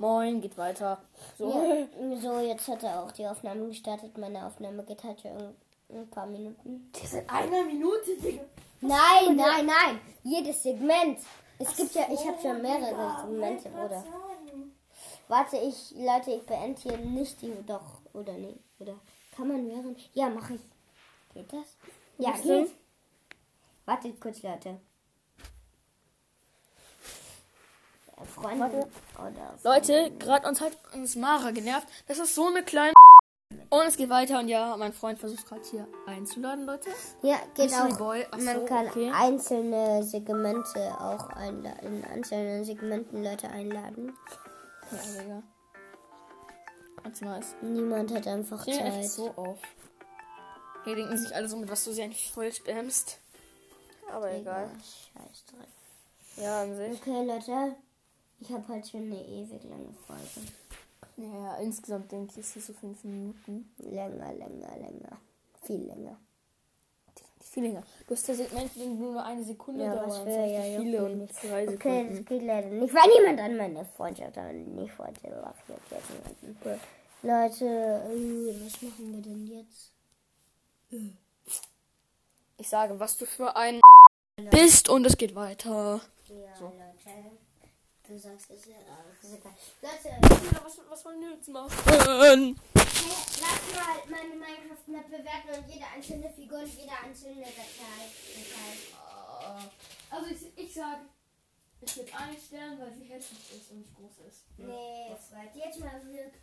Moin, geht weiter. So. Ja, so, jetzt hat er auch die Aufnahme gestartet. Meine Aufnahme geht halt schon ein paar Minuten. Die sind einer Minute, Digga. Nein, nein, nein. Jedes Segment. Es gibt ja, ich habe schon mehrere Segmente, oder? Warte, ich, Leute, ich beende hier nicht die, doch, oder nee, oder kann man während, ja, mache ich. Geht das? Ja, geht. Wartet kurz, Leute. Ja, Freunde oder Leute, gerade uns hat uns Mara genervt. Das ist so eine kleine. Und es geht weiter und ja, mein Freund versucht gerade hier einzuladen, Leute. Ja, geht Mystery auch. Boy, ach Man so, kann okay. einzelne Segmente auch einladen, in einzelnen Segmenten Leute einladen. Ja, Digga. Ganz nice. Niemand hat einfach Ich reg echt Zeit. so auf. Hier denken sich alle so, mit was du sie eigentlich voll spammst. Aber egal. Scheiß Dreck. Ja, an sich. Okay, Leute. Ich habe halt schon eine ewig lange Folge. Ja, insgesamt denke ich, ist so fünf Minuten. Länger, länger, länger. Viel länger. Viel länger. Du hast ja Segmente, die nur eine Sekunde Ja, das sind ja, ja, viele okay. und Okay, Sekunden. das geht leider nicht, weil niemand an meine Freundschaft an nicht wollte. Niemanden. Leute, äh, was machen wir denn jetzt? Ich sage, was du für ein bist und es geht weiter. Ja, So. Leute. Du sagst es ja auch. Ist egal. Leute, Ja, was, was wollen wir jetzt machen? hey, lass mal meine Minecraft-Map bewerten und jede einzelne Figur und jede einzelne Datei. Datei. Also ich, ich sage, es gibt einen Stern, weil sie hässlich ist und nicht groß ist. Nee, Fred, jetzt mal Glück.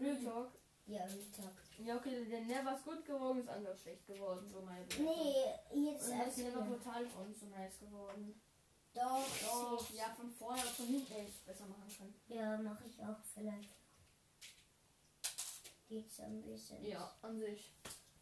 Real Talk. Ja, Mittag. Ja, okay, der Never ist gut geworden, ist anders schlecht geworden, so meine Bewertung. Nee, jetzt Und das als Never brutal ist nicht so nice geworden. Doch, Doch, ja, von vorne oder von hinten hätte ich es besser machen können. Ja, mache ich auch vielleicht. Geht's ein bisschen. Ja, an sich.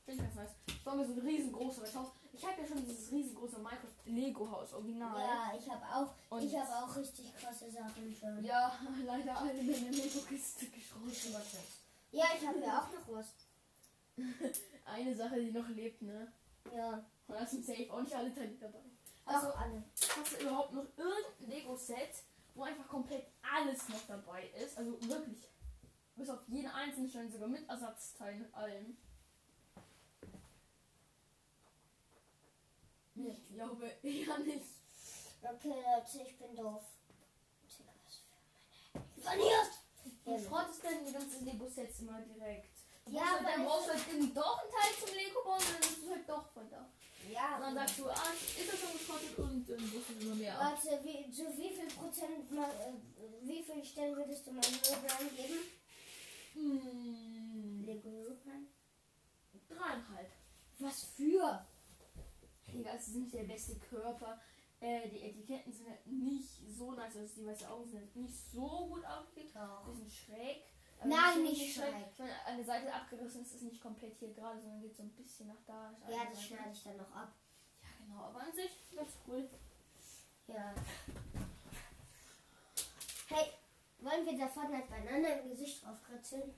Finde ich ganz nice. Ich baue mir so ein riesengroßes Haus. Ich habe ja schon dieses riesengroße Minecraft Lego Haus Original. Ja, ich habe auch, Und- ich habe auch richtig krasse Sachen schon. Ja, leider alle in der Lego-Kiste geschrottet. Ja, ich habe ja auch noch was. Eine Sache, die noch lebt, ne? Ja, Und da sind safe auch nicht alle Teile dabei. Also, alle. hast du überhaupt noch irgendein Lego-Set, wo einfach komplett alles noch dabei ist? Also wirklich. Bis auf jeden einzelnen Stein, sogar mit Ersatzteilen und allem. Ich glaube eher nicht. Okay, Leute, ich bin doof. Verliert! Du schrottest denn die ganzen Lego-Sets immer direkt. Ja, halt, aber dann es- brauchst du halt doch einen Teil zum Lego bauen dann nimmst du halt doch von da. Ja, Und dann sagst du, ah, ist das schon geschrottet und dann musst du immer mehr. Warte, wie, zu wie viel Prozent, mal, äh, wie viel Stellen würdest du meinem Herobrine geben? Hm, Lego Herobrine? dreieinhalb. Was für? Digga, es ist nicht der beste Körper. Äh, die Etiketten sind halt nicht so nice. Also die weißen Augen sind halt nicht so gut. Doch. Bisschen schräg. Nein, so nicht schräg. Wenn eine Seite abgerissen ist, ist nicht komplett hier gerade, sondern geht so ein bisschen nach da. ist Ja, das schneide ich dann noch ab. Ja, genau. Aber an sich ganz cool. Ja. Hey, wollen wir da Fortnite beieinander im Gesicht drauf kritzeln?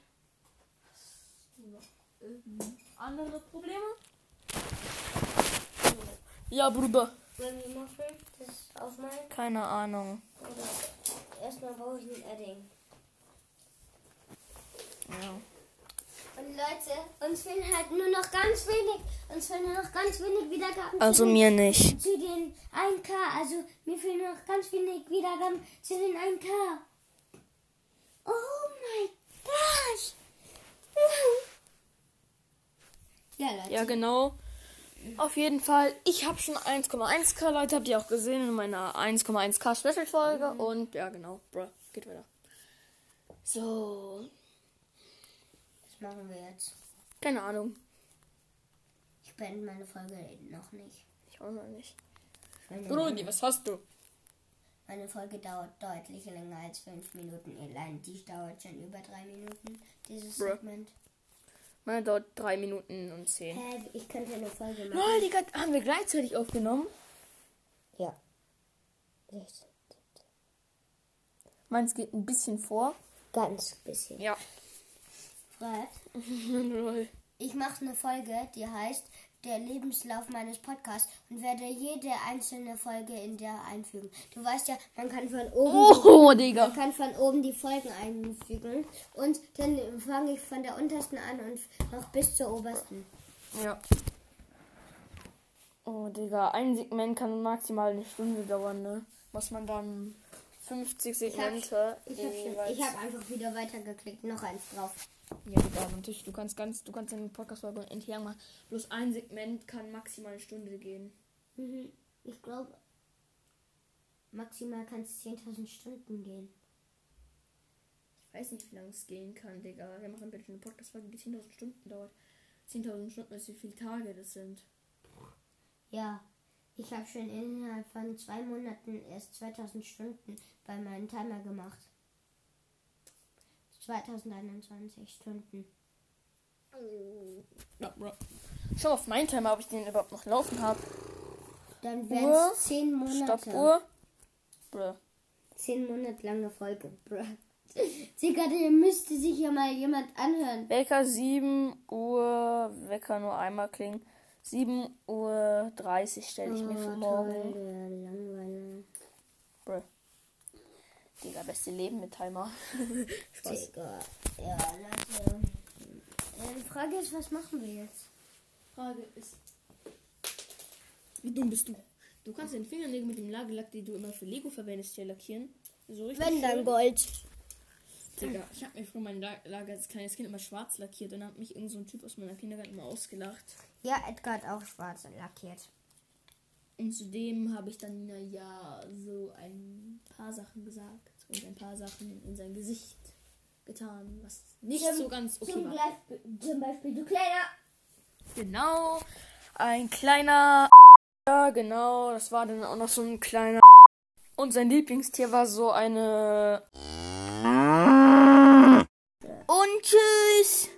Noch ähm, andere Probleme? Ja, Bruder. Wollen wir machen? Das aufmalen? Keine Ahnung. Oder erstmal brauche ich ein Edding. Ja. Und Leute, uns fehlen halt nur noch ganz wenig. Uns fehlen nur noch ganz wenig Wiedergaben. Also zu den, mir nicht. Zu den 1K. Also mir fehlen noch ganz wenig Wiedergaben zu den 1K. Oh mein Gott. Ja, Leute. Ja, genau. Auf jeden Fall, ich habe schon 1,1k Leute, habt ihr auch gesehen in meiner 1,1k Special-Folge. Und ja, genau. Bruh, geht weiter. So, Was machen wir jetzt? keine Ahnung. Ich beende meine Folge noch nicht. Ich auch noch nicht. Brudi, was hast du? meine Folge dauert deutlich länger als 5 Minuten. Allein die dauert schon über 3 Minuten, dieses Bruh. Segment. Meine dauert 3 Minuten und 10. Hä, ich könnte eine Folge machen. Lol, die grad- haben wir gleichzeitig aufgenommen. Ja. Meins geht ein bisschen vor. Ganz bisschen. Ja. Lol. ich mache eine Folge, die heißt der Lebenslauf meines Podcasts und werde jede einzelne Folge in der einfügen. Du weißt ja, man kann von oben, Oh, Digga. man kann von oben die Folgen einfügen und dann fange ich von der untersten an und noch bis zur obersten. Ja. Oh, Digga. Ein Segment kann maximal eine Stunde dauern, ne? Muss man dann 50 Segmente. Ich habe ich hab einfach wieder weitergeklickt, noch eins drauf. Ja, Digga, natürlich. Du kannst ganz, du kannst deine Podcast-Folge endlich lang machen. Bloß ein Segment kann maximal eine Stunde gehen. Mhm. Ich glaube, maximal kann es 10.000 Stunden gehen. Ich weiß nicht, wie lange es gehen kann, Digga. Wir machen bitte eine Podcast-Folge, die 10.000 Stunden dauert. 10.000 Stunden ist, wie viele Tage das sind. Ja, ich habe schon innerhalb von zwei Monaten erst 2000 Stunden bei meinem Timer gemacht. 2021 Stunden. Ja, bro. Schau auf meinen Timer, ob ich den überhaupt noch laufen habe. Dann wären es 10 Monate. Stoppuhr. Bro. 10 Monate lange Folge. Bruh. Digga, müsste sich ja mal jemand anhören. Wecker 7 Uhr. Wecker nur einmal klingen. 7 Uhr 30 stelle ich mir für morgen. Oh, toll, der Langweiler. Bro. Digga, beste Leben mit Timer. Spaß. Digga. Ja, Leute. Ja, die Frage ist, was machen wir jetzt? Frage ist. Wie dumm bist du? Du kannst den Fingernägel mit dem Nagellack, den du immer für Lego verwendest, hier lackieren. So richtig. Wenn dann schön. Gold. Digga, ich habe mir früher mein La- Lager als kleines Kind immer schwarz lackiert und dann hat mich irgend so ein Typ aus meiner Kindergarten immer ausgelacht. Ja, Edgar hat auch schwarz lackiert. Und zudem habe ich dann na ja so ein Sachen gesagt und ein paar Sachen in sein Gesicht getan, was nicht Zum- so ganz okay zum, war. Gleich, zum Beispiel, du kleiner. Genau, ein kleiner. Ja, genau, das war dann auch noch so ein kleiner. Und sein Lieblingstier war so eine. Und tschüss.